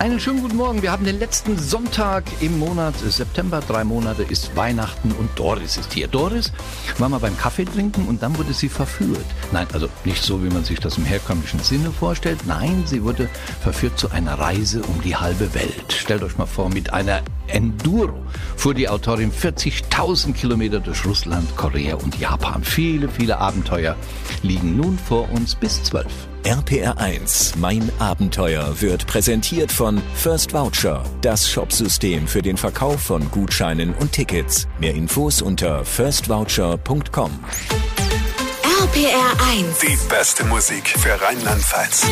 Einen schönen guten Morgen. Wir haben den letzten Sonntag im Monat September. Drei Monate ist Weihnachten und Doris ist hier. Doris war mal beim Kaffee trinken und dann wurde sie verführt. Nein, also nicht so, wie man sich das im herkömmlichen Sinne vorstellt. Nein, sie wurde verführt zu einer Reise um die halbe Welt. Stellt euch mal vor, mit einer Enduro fuhr die Autorin 40.000 Kilometer durch Russland, Korea und Japan. Viele, viele Abenteuer liegen nun vor uns bis zwölf. RPR 1, mein Abenteuer wird präsentiert von First Voucher, das Shopsystem für den Verkauf von Gutscheinen und Tickets. Mehr Infos unter firstvoucher.com. RPR 1. Die beste Musik für Rheinland-Pfalz.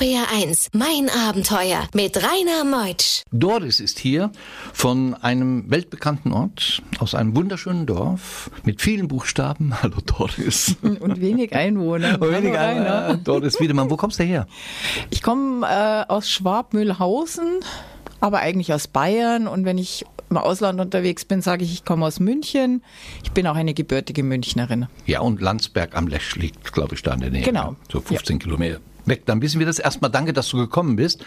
RPR 1, mein Abenteuer mit Rainer Meutsch. Doris ist hier von einem weltbekannten Ort, aus einem wunderschönen Dorf mit vielen Buchstaben. Hallo Doris. Und wenig Einwohner. Und wenig Einwohner. Doris Wiedemann, wo kommst du her? Ich komme äh, aus Schwabmühlhausen, aber eigentlich aus Bayern. Und wenn ich im Ausland unterwegs bin, sage ich, ich komme aus München. Ich bin auch eine gebürtige Münchnerin. Ja, und Landsberg am Lech liegt, glaube ich, da in der Nähe. Genau. So 15 Kilometer weg. Dann wissen wir das erstmal. Danke, dass du gekommen bist.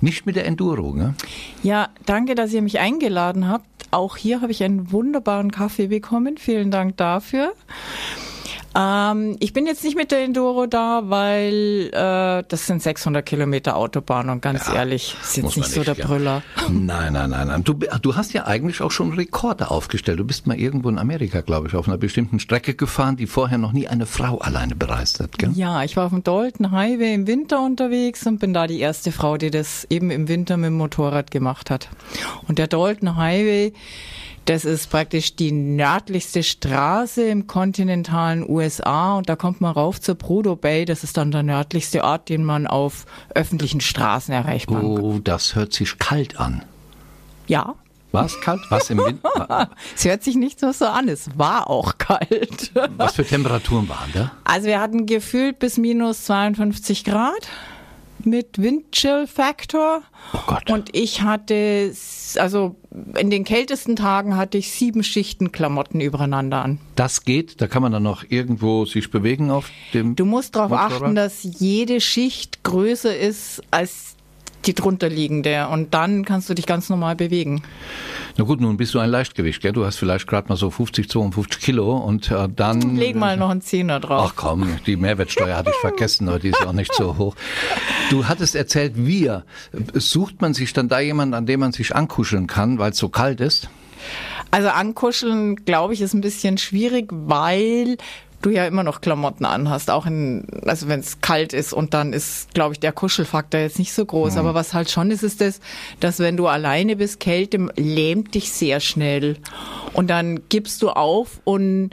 Nicht mit der Enduro, ne? Ja, danke, dass ihr mich eingeladen habt. Auch hier habe ich einen wunderbaren Kaffee bekommen. Vielen Dank dafür. Ähm, ich bin jetzt nicht mit der Enduro da, weil äh, das sind 600 Kilometer Autobahn und ganz Ja, ehrlich, ist jetzt nicht so der ja. Brüller. Nein, nein, nein, nein. Du, du hast ja eigentlich auch schon Rekorde aufgestellt. Du bist mal irgendwo in Amerika, glaube ich, auf einer bestimmten Strecke gefahren, die vorher noch nie eine Frau alleine bereist hat, gell? Ja, ich war auf dem Dalton Highway im Winter unterwegs und bin da die erste Frau, die das eben im Winter mit dem Motorrad gemacht hat. Und der Dalton Highway, das ist praktisch die nördlichste Straße im kontinentalen USA und da kommt man rauf zur Prudhoe Bay. Das ist dann der nördlichste Ort, den man auf öffentlichen Straßen erreicht man. Oh, das hört sich kalt an. Ja, War es kalt? Was im Winter? es hört sich nicht so so an. Es war auch kalt. Was für Temperaturen waren da? Also wir hatten gefühlt bis minus 52 Grad mit Windchill-Faktor. Oh Gott. Und ich hatte, also in den kältesten Tagen hatte ich sieben Schichten Klamotten übereinander an. Das geht, da kann man dann noch irgendwo sich bewegen auf dem. Du musst darauf achten, dass jede Schicht größer ist als die drunterliegende und dann kannst du dich ganz normal bewegen. Na gut, nun bist du ein Leichtgewicht, gell? Du hast vielleicht gerade mal so 50, 52 Kilo und äh, dann. Leg mal noch einen Zehner drauf. Ach komm, die Mehrwertsteuer hatte ich vergessen, aber die ist auch nicht so hoch. Du hattest erzählt, wir. Sucht man sich dann da jemanden, an dem man sich ankuscheln kann, weil es so kalt ist? Also ankuscheln, glaube ich, ist ein bisschen schwierig, weil du ja immer noch Klamotten anhast, auch in, also wenn es kalt ist und dann ist, glaube ich, der Kuschelfaktor jetzt nicht so groß. Aber was halt schon ist, ist das, dass wenn du alleine bist, Kälte lähmt dich sehr schnell. Und dann gibst du auf und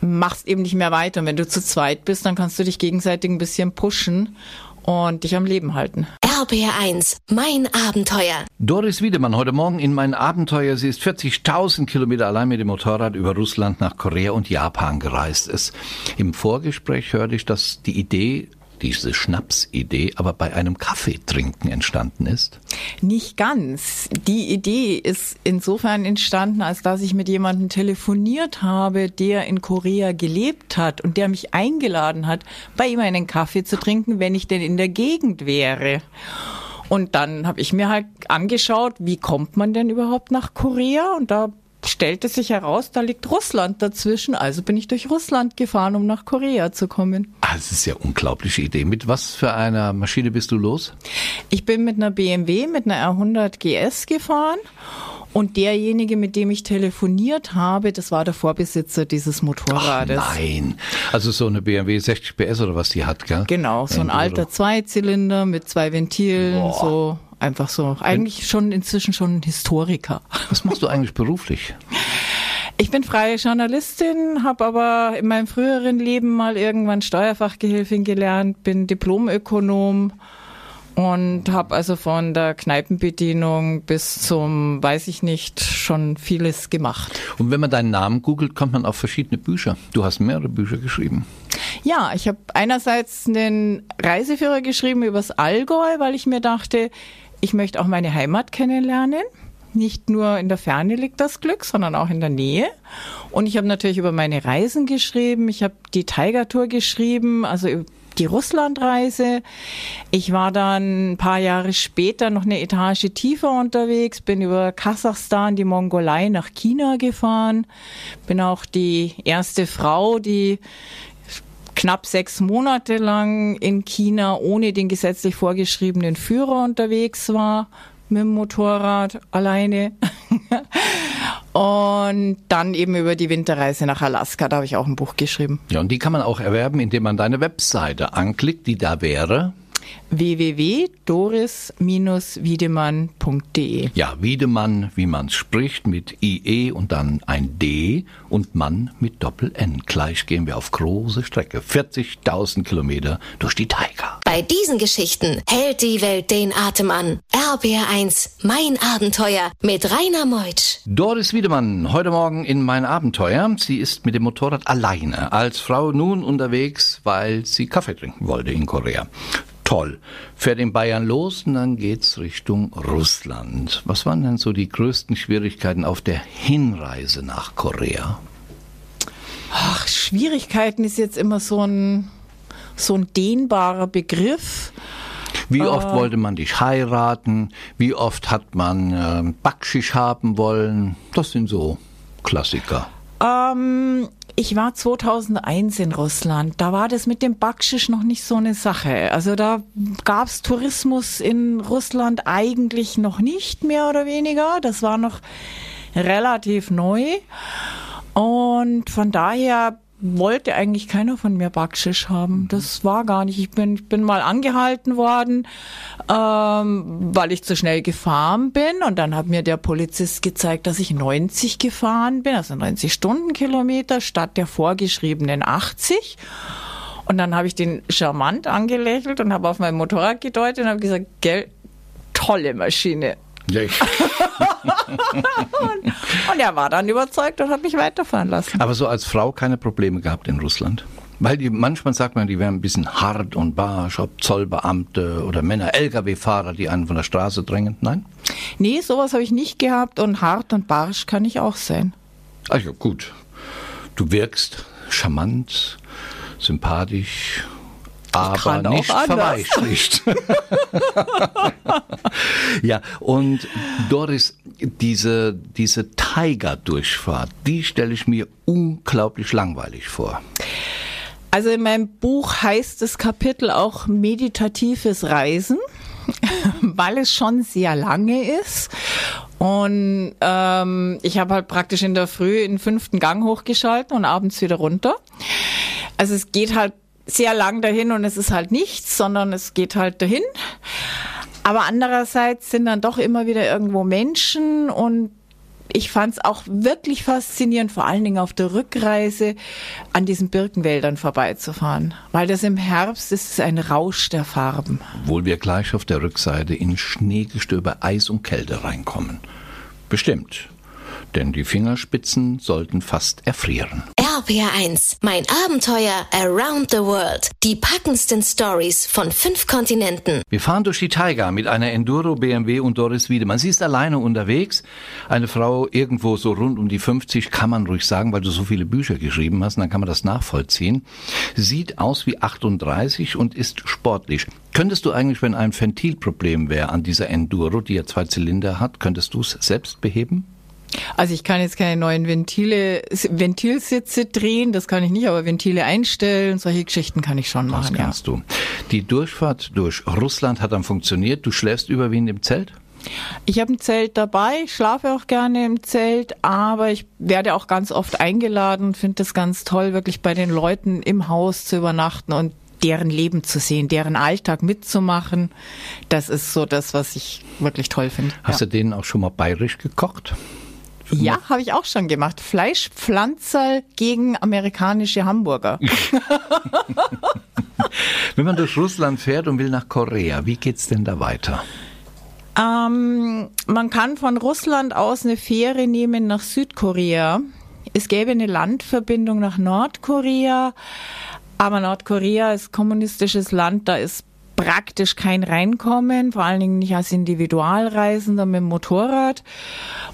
machst eben nicht mehr weiter. Und wenn du zu zweit bist, dann kannst du dich gegenseitig ein bisschen pushen und dich am Leben halten. RPR 1, mein Abenteuer. Doris Wiedemann, heute Morgen in mein Abenteuer. Sie ist 40.000 Kilometer allein mit dem Motorrad über Russland nach Korea und Japan gereist. Es, Im Vorgespräch hörte ich, dass die Idee, diese Schnapsidee, aber bei einem Kaffeetrinken entstanden ist. Nicht ganz. Die Idee ist insofern entstanden, als dass ich mit jemandem telefoniert habe, der in Korea gelebt hat und der mich eingeladen hat, bei ihm einen Kaffee zu trinken, wenn ich denn in der Gegend wäre. Und dann habe ich mir halt angeschaut, wie kommt man denn überhaupt nach Korea? Und da stellte sich heraus, da liegt Russland dazwischen. Also bin ich durch Russland gefahren, um nach Korea zu kommen. Ah, Das ist ja eine unglaubliche Idee. Mit was für einer Maschine bist du los? Ich bin mit einer BMW, mit einer R100 GS gefahren und derjenige, mit dem ich telefoniert habe, das war der Vorbesitzer dieses Motorrades. Nein. Also so eine BMW 60 PS oder was die hat, gell? Genau, so ein alter Zweizylinder mit zwei Ventilen, Boah. so einfach so. Eigentlich schon inzwischen schon Historiker. Was machst du eigentlich beruflich? Ich bin freie Journalistin, habe aber in meinem früheren Leben mal irgendwann Steuerfachgehilfin gelernt, bin Diplomökonom und habe also von der Kneipenbedienung bis zum, weiß ich nicht, schon vieles gemacht. Und wenn man deinen Namen googelt, kommt man auf verschiedene Bücher. Du hast mehrere Bücher geschrieben. Ja, ich habe einerseits einen Reiseführer geschrieben übers Allgäu, weil ich mir dachte, ich möchte auch meine Heimat kennenlernen. Nicht nur in der Ferne liegt das Glück, sondern auch in der Nähe. Und ich habe natürlich über meine Reisen geschrieben. Ich habe die Tiger Tour geschrieben, also die Russlandreise. Ich war dann ein paar Jahre später noch eine Etage tiefer unterwegs, bin über Kasachstan, die Mongolei nach China gefahren, bin auch die erste Frau, die knapp sechs Monate lang in China ohne den gesetzlich vorgeschriebenen Führer unterwegs war mit dem Motorrad alleine. und dann eben über die Winterreise nach Alaska, da habe ich auch ein Buch geschrieben. Ja, und die kann man auch erwerben, indem man deine Webseite anklickt, die da wäre www.doris-wiedemann.de. Ja, Wiedemann, wie man spricht, mit IE und dann ein D und Mann mit Doppel-N. Gleich gehen wir auf große Strecke, 40.000 Kilometer durch die Taiga. Bei diesen Geschichten hält die Welt den Atem an. RBR1, mein Abenteuer mit Rainer Meutsch. Doris Wiedemann, heute Morgen in mein Abenteuer. Sie ist mit dem Motorrad alleine als Frau nun unterwegs, weil sie Kaffee trinken wollte in Korea toll. Fährt in Bayern los und dann geht's Richtung Russland. Was waren denn so die größten Schwierigkeiten auf der Hinreise nach Korea? Ach, Schwierigkeiten ist jetzt immer so ein, so ein dehnbarer Begriff. Wie oft äh, wollte man dich heiraten? Wie oft hat man äh, Backschisch haben wollen? Das sind so Klassiker. Ähm, ich war 2001 in Russland. Da war das mit dem Backschisch noch nicht so eine Sache. Also da gab's Tourismus in Russland eigentlich noch nicht mehr oder weniger. Das war noch relativ neu. Und von daher wollte eigentlich keiner von mir Backschisch haben. Mhm. Das war gar nicht. Ich bin, ich bin mal angehalten worden, ähm, weil ich zu schnell gefahren bin. Und dann hat mir der Polizist gezeigt, dass ich 90 gefahren bin, also 90 Stundenkilometer statt der vorgeschriebenen 80. Und dann habe ich den charmant angelächelt und habe auf mein Motorrad gedeutet und habe gesagt, gell, tolle Maschine. Ja, und, und er war dann überzeugt und hat mich weiterfahren lassen. Aber so als Frau keine Probleme gehabt in Russland? Weil die, manchmal sagt man, die wären ein bisschen hart und barsch, ob Zollbeamte oder Männer, Lkw-Fahrer, die einen von der Straße drängen. Nein? Nee, sowas habe ich nicht gehabt und hart und barsch kann ich auch sein. Ach ja, gut. Du wirkst charmant, sympathisch, aber nicht verweichlicht. ja, und Doris, diese, diese Tiger-Durchfahrt, die stelle ich mir unglaublich langweilig vor. Also in meinem Buch heißt das Kapitel auch meditatives Reisen, weil es schon sehr lange ist. Und ähm, ich habe halt praktisch in der Früh in den fünften Gang hochgeschalten und abends wieder runter. Also es geht halt sehr lang dahin und es ist halt nichts, sondern es geht halt dahin. Aber andererseits sind dann doch immer wieder irgendwo Menschen und ich fand es auch wirklich faszinierend, vor allen Dingen auf der Rückreise an diesen Birkenwäldern vorbeizufahren. Weil das im Herbst ist ein Rausch der Farben. Obwohl wir gleich auf der Rückseite in Schneegestöber, Eis und Kälte reinkommen. Bestimmt denn die Fingerspitzen sollten fast erfrieren. RPR1, mein Abenteuer Around the World. Die packendsten Stories von fünf Kontinenten. Wir fahren durch die Taiga mit einer Enduro BMW und Doris Wiedemann. Sie ist alleine unterwegs. Eine Frau irgendwo so rund um die 50, kann man ruhig sagen, weil du so viele Bücher geschrieben hast, dann kann man das nachvollziehen. Sieht aus wie 38 und ist sportlich. Könntest du eigentlich, wenn ein Ventilproblem wäre an dieser Enduro, die ja zwei Zylinder hat, könntest du es selbst beheben? Also ich kann jetzt keine neuen Ventile, Ventilsitze drehen, das kann ich nicht, aber Ventile einstellen, solche Geschichten kann ich schon machen. Das kannst ja. du. Die Durchfahrt durch Russland hat dann funktioniert. Du schläfst überwiegend im Zelt? Ich habe ein Zelt dabei, ich schlafe auch gerne im Zelt, aber ich werde auch ganz oft eingeladen und finde das ganz toll, wirklich bei den Leuten im Haus zu übernachten und deren Leben zu sehen, deren Alltag mitzumachen. Das ist so das, was ich wirklich toll finde. Hast ja. du denen auch schon mal bayerisch gekocht? Ja, habe ich auch schon gemacht. Fleischpflanzer gegen amerikanische Hamburger. Wenn man durch Russland fährt und will nach Korea, wie geht's denn da weiter? Ähm, man kann von Russland aus eine Fähre nehmen nach Südkorea. Es gäbe eine Landverbindung nach Nordkorea, aber Nordkorea ist kommunistisches Land, da ist praktisch kein Reinkommen, vor allen Dingen nicht als Individualreisender mit dem Motorrad.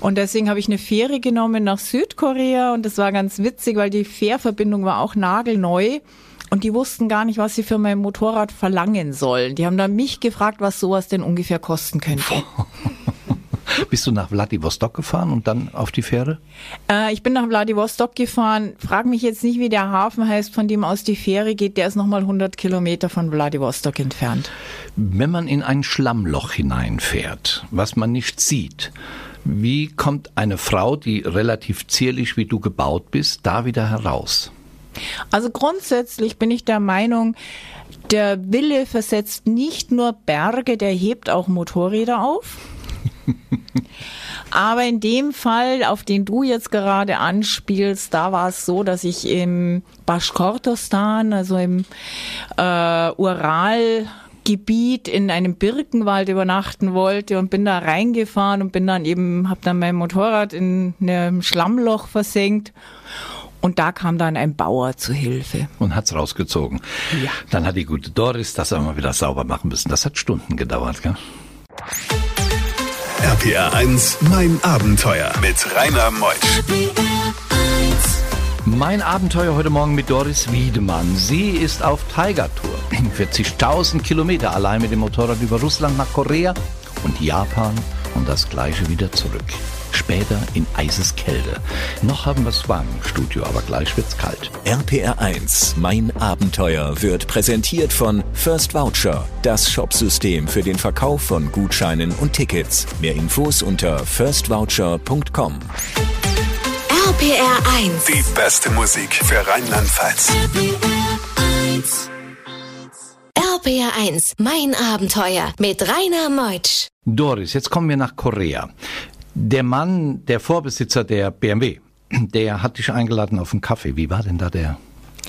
Und deswegen habe ich eine Fähre genommen nach Südkorea und das war ganz witzig, weil die Fährverbindung war auch nagelneu. Und die wussten gar nicht, was sie für mein Motorrad verlangen sollen. Die haben dann mich gefragt, was sowas denn ungefähr kosten könnte. Bist du nach Vladivostok gefahren und dann auf die Fähre? Äh, ich bin nach Vladivostok gefahren. Frag mich jetzt nicht, wie der Hafen heißt, von dem aus die Fähre geht. Der ist nochmal 100 Kilometer von Vladivostok entfernt. Wenn man in ein Schlammloch hineinfährt, was man nicht sieht, wie kommt eine Frau, die relativ zierlich wie du gebaut bist, da wieder heraus? Also grundsätzlich bin ich der Meinung, der Wille versetzt nicht nur Berge, der hebt auch Motorräder auf. Aber in dem Fall, auf den du jetzt gerade anspielst, da war es so, dass ich im Baschkortostan, also im äh, Ural Gebiet in einem Birkenwald übernachten wollte und bin da reingefahren und bin dann eben, habe dann mein Motorrad in einem Schlammloch versenkt und da kam dann ein Bauer zu Hilfe. Und hat's rausgezogen. Ja. Dann hat die gute Doris das einmal wieder sauber machen müssen. Das hat Stunden gedauert, gell? RPR 1, mein Abenteuer mit Rainer Meusch. Mein Abenteuer heute Morgen mit Doris Wiedemann. Sie ist auf Tiger-Tour. 40.000 Kilometer allein mit dem Motorrad über Russland nach Korea und Japan und das gleiche wieder zurück. Später in Eiseskälte. Noch haben wir es warm im Studio, aber gleich wird's kalt. RPR 1, mein Abenteuer wird präsentiert von First Voucher, das Shopsystem für den Verkauf von Gutscheinen und Tickets. Mehr Infos unter firstvoucher.com. RPR 1. Die beste Musik für Rheinland-Pfalz. RPR 1, mein Abenteuer mit Rainer Meutsch. Doris, jetzt kommen wir nach Korea. Der Mann, der Vorbesitzer der BMW, der hat dich eingeladen auf einen Kaffee. Wie war denn da der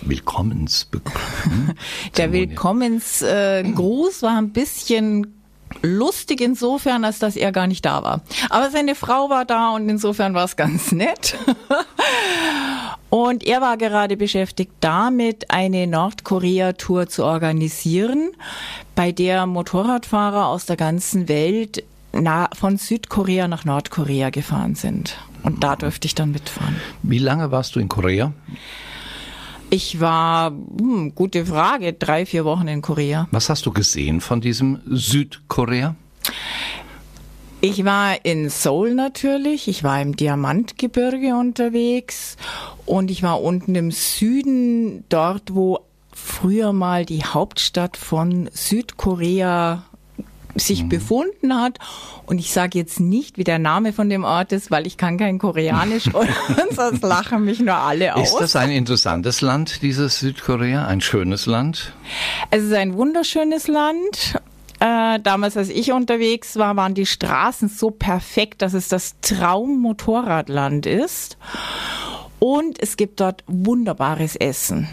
Willkommensbegrüßung? Der Willkommensgruß war ein bisschen lustig insofern, als dass er gar nicht da war. Aber seine Frau war da und insofern war es ganz nett. Und er war gerade beschäftigt damit, eine Nordkorea-Tour zu organisieren, bei der Motorradfahrer aus der ganzen Welt na, von Südkorea nach Nordkorea gefahren sind. Und da durfte ich dann mitfahren. Wie lange warst du in Korea? Ich war, hm, gute Frage, drei, vier Wochen in Korea. Was hast du gesehen von diesem Südkorea? Ich war in Seoul natürlich, ich war im Diamantgebirge unterwegs und ich war unten im Süden, dort wo früher mal die Hauptstadt von Südkorea sich befunden hat. Und ich sage jetzt nicht, wie der Name von dem Ort ist, weil ich kann kein Koreanisch und sonst lachen mich nur alle aus. Ist das ein interessantes Land, dieses Südkorea? Ein schönes Land? Es ist ein wunderschönes Land. Äh, damals, als ich unterwegs war, waren die Straßen so perfekt, dass es das Traum-Motorradland ist. Und es gibt dort wunderbares Essen.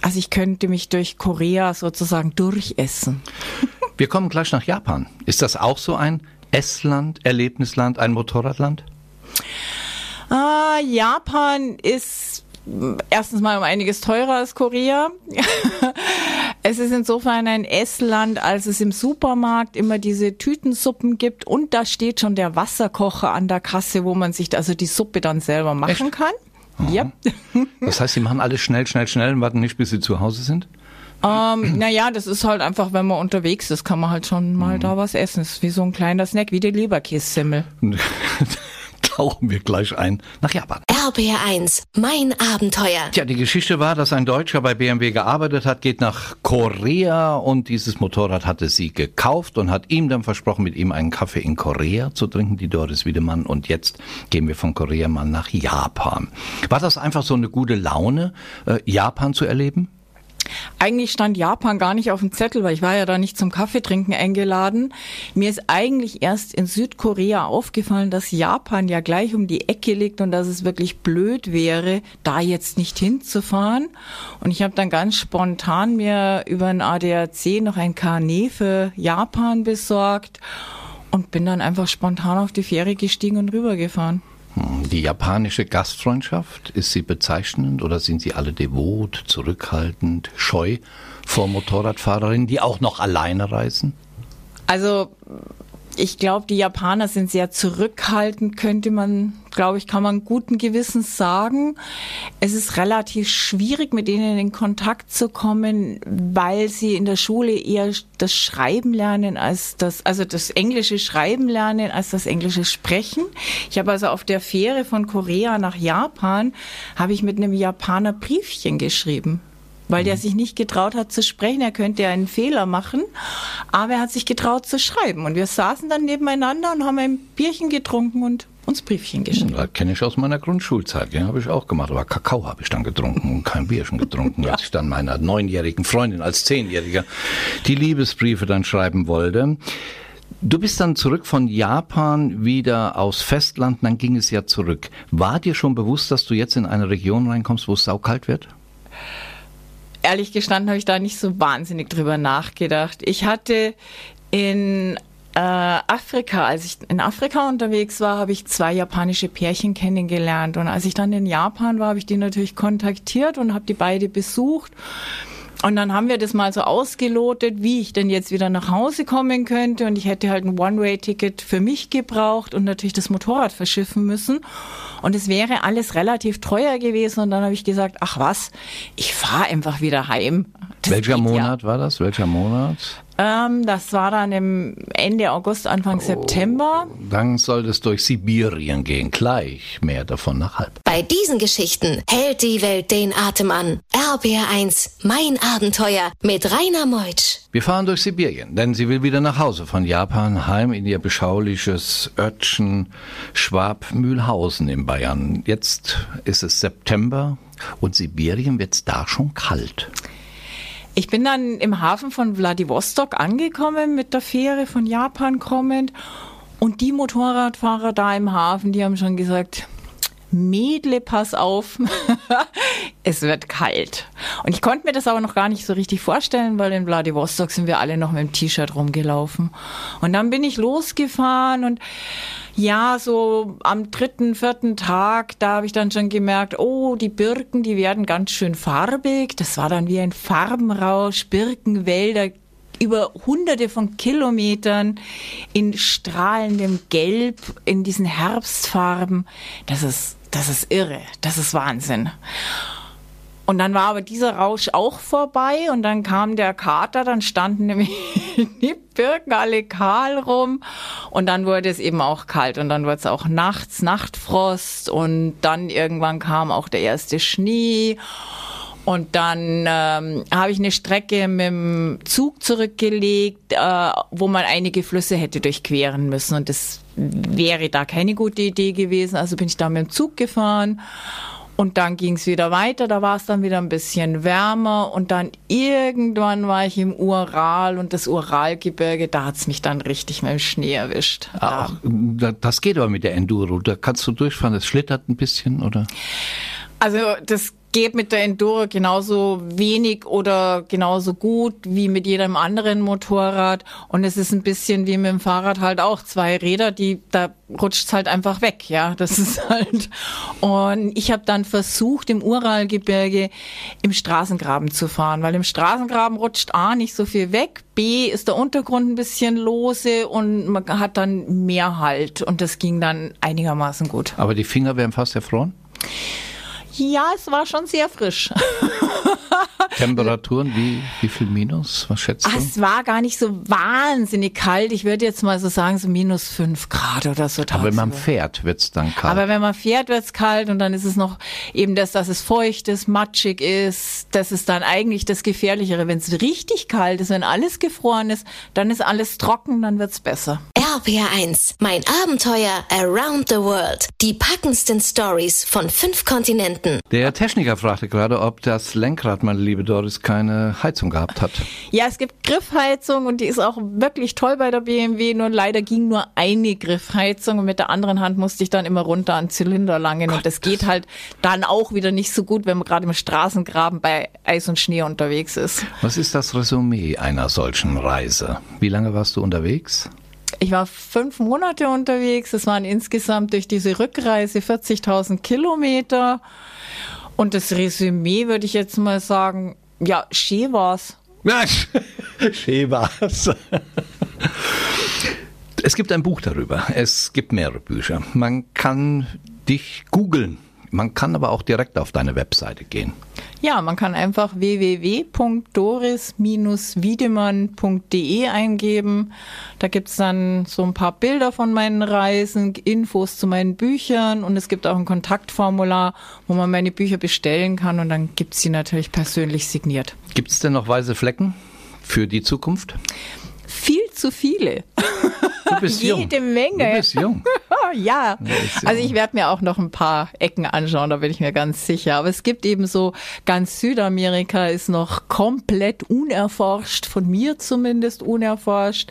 Also ich könnte mich durch Korea sozusagen durchessen. Wir kommen gleich nach Japan. Ist das auch so ein Essland, Erlebnisland, ein Motorradland? Ah, Japan ist erstens mal um einiges teurer als Korea. es ist insofern ein Essland, als es im Supermarkt immer diese Tütensuppen gibt und da steht schon der Wasserkocher an der Kasse, wo man sich also die Suppe dann selber machen Echt? kann. Ja. Das heißt, sie machen alles schnell, schnell, schnell und warten nicht, bis sie zu Hause sind? Ähm, naja, das ist halt einfach, wenn man unterwegs ist, kann man halt schon mal da was essen. Das ist wie so ein kleiner Snack, wie die Leberkässemmel. Tauchen wir gleich ein nach Japan. RPR 1, mein Abenteuer. Tja, die Geschichte war, dass ein Deutscher bei BMW gearbeitet hat, geht nach Korea und dieses Motorrad hatte sie gekauft und hat ihm dann versprochen, mit ihm einen Kaffee in Korea zu trinken, die Doris Wiedemann. Und jetzt gehen wir von Korea mal nach Japan. War das einfach so eine gute Laune, äh, Japan zu erleben? Eigentlich stand Japan gar nicht auf dem Zettel, weil ich war ja da nicht zum Kaffeetrinken eingeladen. Mir ist eigentlich erst in Südkorea aufgefallen, dass Japan ja gleich um die Ecke liegt und dass es wirklich blöd wäre, da jetzt nicht hinzufahren. Und ich habe dann ganz spontan mir über ein ADAC noch ein Carnet für Japan besorgt und bin dann einfach spontan auf die Fähre gestiegen und rübergefahren. Hm, Die japanische Gastfreundschaft, ist sie bezeichnend oder sind sie alle devot, zurückhaltend, scheu vor Motorradfahrerinnen, die auch noch alleine reisen? Also ich glaube, die Japaner sind sehr zurückhaltend, könnte man, glaube ich, kann man guten Gewissens sagen. Es ist relativ schwierig, mit denen in Kontakt zu kommen, weil sie in der Schule eher das Schreiben lernen als das, also das englische Schreiben lernen als das englische Sprechen. Ich habe also auf der Fähre von Korea nach Japan, habe ich mit einem Japaner Briefchen geschrieben weil der sich nicht getraut hat zu sprechen. Er könnte ja einen Fehler machen, aber er hat sich getraut zu schreiben. Und wir saßen dann nebeneinander und haben ein Bierchen getrunken und uns Briefchen geschrieben. Das kenne ich aus meiner Grundschulzeit, ja, habe ich auch gemacht. Aber Kakao habe ich dann getrunken und kein Bierchen getrunken, als ich dann meiner neunjährigen Freundin als Zehnjähriger die Liebesbriefe dann schreiben wollte. Du bist dann zurück von Japan wieder aus Festland, dann ging es ja zurück. War dir schon bewusst, dass du jetzt in eine Region reinkommst, wo es saukalt wird? Ehrlich gestanden habe ich da nicht so wahnsinnig drüber nachgedacht. Ich hatte in äh, Afrika, als ich in Afrika unterwegs war, habe ich zwei japanische Pärchen kennengelernt. Und als ich dann in Japan war, habe ich die natürlich kontaktiert und habe die beide besucht. Und dann haben wir das mal so ausgelotet, wie ich denn jetzt wieder nach Hause kommen könnte. Und ich hätte halt ein One-Way-Ticket für mich gebraucht und natürlich das Motorrad verschiffen müssen. Und es wäre alles relativ teuer gewesen. Und dann habe ich gesagt, ach was, ich fahre einfach wieder heim. Das Welcher geht ja. Monat war das? Welcher Monat? Ähm, das war dann im Ende August, Anfang September. Dann soll es durch Sibirien gehen. Gleich mehr davon nach halb. Bei diesen Geschichten hält die Welt den Atem an. RBR1, mein Abenteuer mit Rainer Meutsch. Wir fahren durch Sibirien, denn sie will wieder nach Hause von Japan, heim in ihr beschauliches Örtchen Schwab-Mühlhausen in Bayern. Jetzt ist es September und Sibirien wird's da schon kalt. Ich bin dann im Hafen von Vladivostok angekommen, mit der Fähre von Japan kommend. Und die Motorradfahrer da im Hafen, die haben schon gesagt, Mädle, pass auf, es wird kalt. Und ich konnte mir das aber noch gar nicht so richtig vorstellen, weil in Vladivostok sind wir alle noch mit dem T-Shirt rumgelaufen. Und dann bin ich losgefahren und ja, so am dritten, vierten Tag, da habe ich dann schon gemerkt, oh, die Birken, die werden ganz schön farbig. Das war dann wie ein Farbenrausch, Birkenwälder, über hunderte von Kilometern in strahlendem Gelb, in diesen Herbstfarben. Das ist, das ist irre. Das ist Wahnsinn. Und dann war aber dieser Rausch auch vorbei und dann kam der Kater, dann standen nämlich die Birken alle kahl rum und dann wurde es eben auch kalt und dann wurde es auch nachts Nachtfrost und dann irgendwann kam auch der erste Schnee und dann ähm, habe ich eine Strecke mit dem Zug zurückgelegt, äh, wo man einige Flüsse hätte durchqueren müssen und das wäre da keine gute Idee gewesen, also bin ich da mit dem Zug gefahren und dann ging es wieder weiter, da war es dann wieder ein bisschen wärmer und dann irgendwann war ich im Ural und das Uralgebirge, da hat's mich dann richtig mit dem Schnee erwischt. Ach, da- das geht aber mit der Enduro. Da kannst du durchfahren, das schlittert ein bisschen, oder? Also das geht mit der Enduro genauso wenig oder genauso gut wie mit jedem anderen Motorrad. Und es ist ein bisschen wie mit dem Fahrrad halt auch. Zwei Räder, die da rutscht's halt einfach weg, ja. Das ist halt. Und ich habe dann versucht, im Uralgebirge im Straßengraben zu fahren, weil im Straßengraben rutscht A nicht so viel weg, B ist der Untergrund ein bisschen lose und man hat dann mehr Halt. Und das ging dann einigermaßen gut. Aber die Finger werden fast erfroren. Ja, es war schon sehr frisch. Temperaturen, wie, wie viel Minus? Was schätzt Ach, du? es war gar nicht so wahnsinnig kalt. Ich würde jetzt mal so sagen, so minus fünf Grad oder so. Aber wenn man fährt, wird's dann kalt. Aber wenn man fährt, wird's kalt und dann ist es noch eben das, dass es feucht ist, matschig ist. Das ist dann eigentlich das Gefährlichere. Wenn es richtig kalt ist, wenn alles gefroren ist, dann ist alles trocken, dann wird's besser. RPR1, mein Abenteuer around the world. Die packendsten Stories von fünf Kontinenten. Der Techniker fragte gerade, ob das Lenkrad, meine liebe Doris, keine Heizung gehabt hat. Ja, es gibt Griffheizung und die ist auch wirklich toll bei der BMW. Nur leider ging nur eine Griffheizung und mit der anderen Hand musste ich dann immer runter an Zylinder langen. Und das geht halt dann auch wieder nicht so gut, wenn man gerade im Straßengraben bei Eis und Schnee unterwegs ist. Was ist das Resümee einer solchen Reise? Wie lange warst du unterwegs? Ich war fünf Monate unterwegs. Es waren insgesamt durch diese Rückreise 40.000 Kilometer. Und das Resümee würde ich jetzt mal sagen, ja, schön war's. Ja, schön war's. Es gibt ein Buch darüber. Es gibt mehrere Bücher. Man kann dich googeln. Man kann aber auch direkt auf deine Webseite gehen. Ja, man kann einfach www.doris-wiedemann.de eingeben. Da gibt's dann so ein paar Bilder von meinen Reisen, Infos zu meinen Büchern und es gibt auch ein Kontaktformular, wo man meine Bücher bestellen kann und dann gibt's sie natürlich persönlich signiert. Gibt's denn noch weiße Flecken für die Zukunft? Viel zu viele. Du bist jung. Jede Menge. Du bist jung. ja. Also ich werde mir auch noch ein paar Ecken anschauen, da bin ich mir ganz sicher. Aber es gibt eben so, ganz Südamerika ist noch komplett unerforscht, von mir zumindest unerforscht.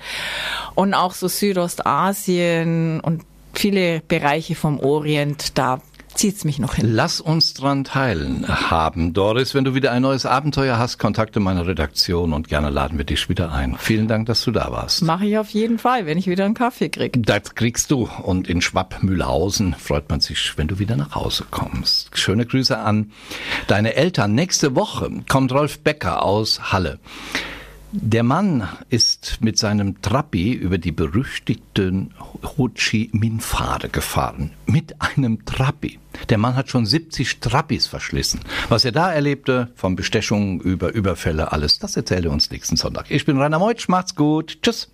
Und auch so Südostasien und viele Bereiche vom Orient, da zieht's mich noch hin. Lass uns dran teilhaben, Doris. Wenn du wieder ein neues Abenteuer hast, kontakte meine Redaktion und gerne laden wir dich wieder ein. Vielen Dank, dass du da warst. Mache ich auf jeden Fall, wenn ich wieder einen Kaffee krieg. Das kriegst du. Und in Schwapp-Mühlhausen freut man sich, wenn du wieder nach Hause kommst. Schöne Grüße an deine Eltern. Nächste Woche kommt Rolf Becker aus Halle. Der Mann ist mit seinem Trabi über die berüchtigten Ho Chi Minh Pfade gefahren. Mit einem Trabi. Der Mann hat schon 70 Trabis verschlissen. Was er da erlebte, von Bestechungen über Überfälle, alles, das erzählt er uns nächsten Sonntag. Ich bin Rainer Meutsch, macht's gut. Tschüss.